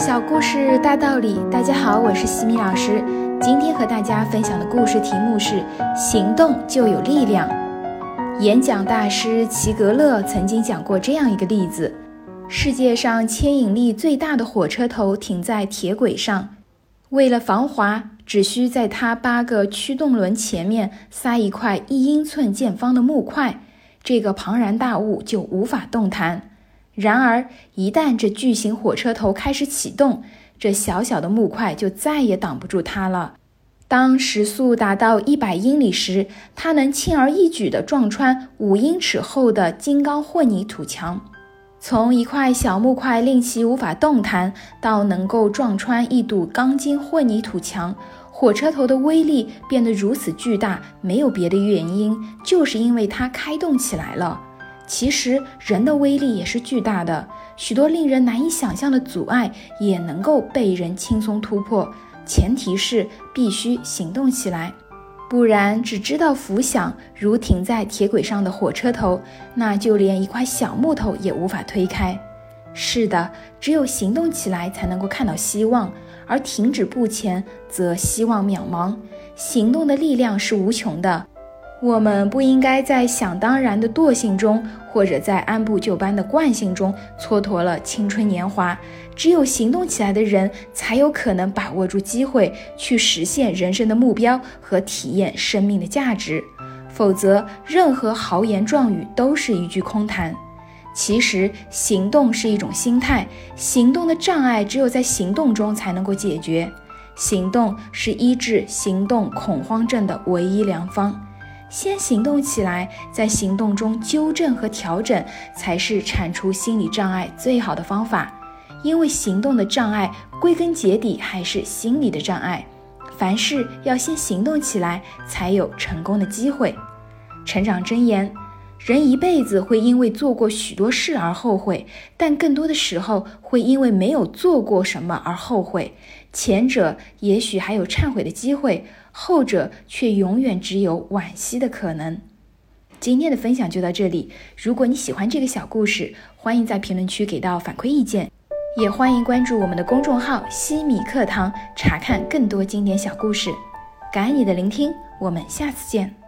小故事大道理，大家好，我是西米老师。今天和大家分享的故事题目是“行动就有力量”。演讲大师齐格勒曾经讲过这样一个例子：世界上牵引力最大的火车头停在铁轨上，为了防滑，只需在它八个驱动轮前面塞一块一英寸见方的木块，这个庞然大物就无法动弹。然而，一旦这巨型火车头开始启动，这小小的木块就再也挡不住它了。当时速达到一百英里时，它能轻而易举地撞穿五英尺厚的金刚混凝土墙。从一块小木块令其无法动弹，到能够撞穿一堵钢筋混凝土墙，火车头的威力变得如此巨大，没有别的原因，就是因为它开动起来了。其实人的威力也是巨大的，许多令人难以想象的阻碍也能够被人轻松突破。前提是必须行动起来，不然只知道浮想，如停在铁轨上的火车头，那就连一块小木头也无法推开。是的，只有行动起来才能够看到希望，而停止不前则希望渺茫。行动的力量是无穷的。我们不应该在想当然的惰性中，或者在按部就班的惯性中蹉跎了青春年华。只有行动起来的人，才有可能把握住机会，去实现人生的目标和体验生命的价值。否则，任何豪言壮语都是一句空谈。其实，行动是一种心态，行动的障碍只有在行动中才能够解决。行动是医治行动恐慌症的唯一良方。先行动起来，在行动中纠正和调整，才是铲除心理障碍最好的方法。因为行动的障碍，归根结底还是心理的障碍。凡事要先行动起来，才有成功的机会。成长箴言。人一辈子会因为做过许多事而后悔，但更多的时候会因为没有做过什么而后悔。前者也许还有忏悔的机会，后者却永远只有惋惜的可能。今天的分享就到这里。如果你喜欢这个小故事，欢迎在评论区给到反馈意见，也欢迎关注我们的公众号“西米课堂”，查看更多经典小故事。感恩你的聆听，我们下次见。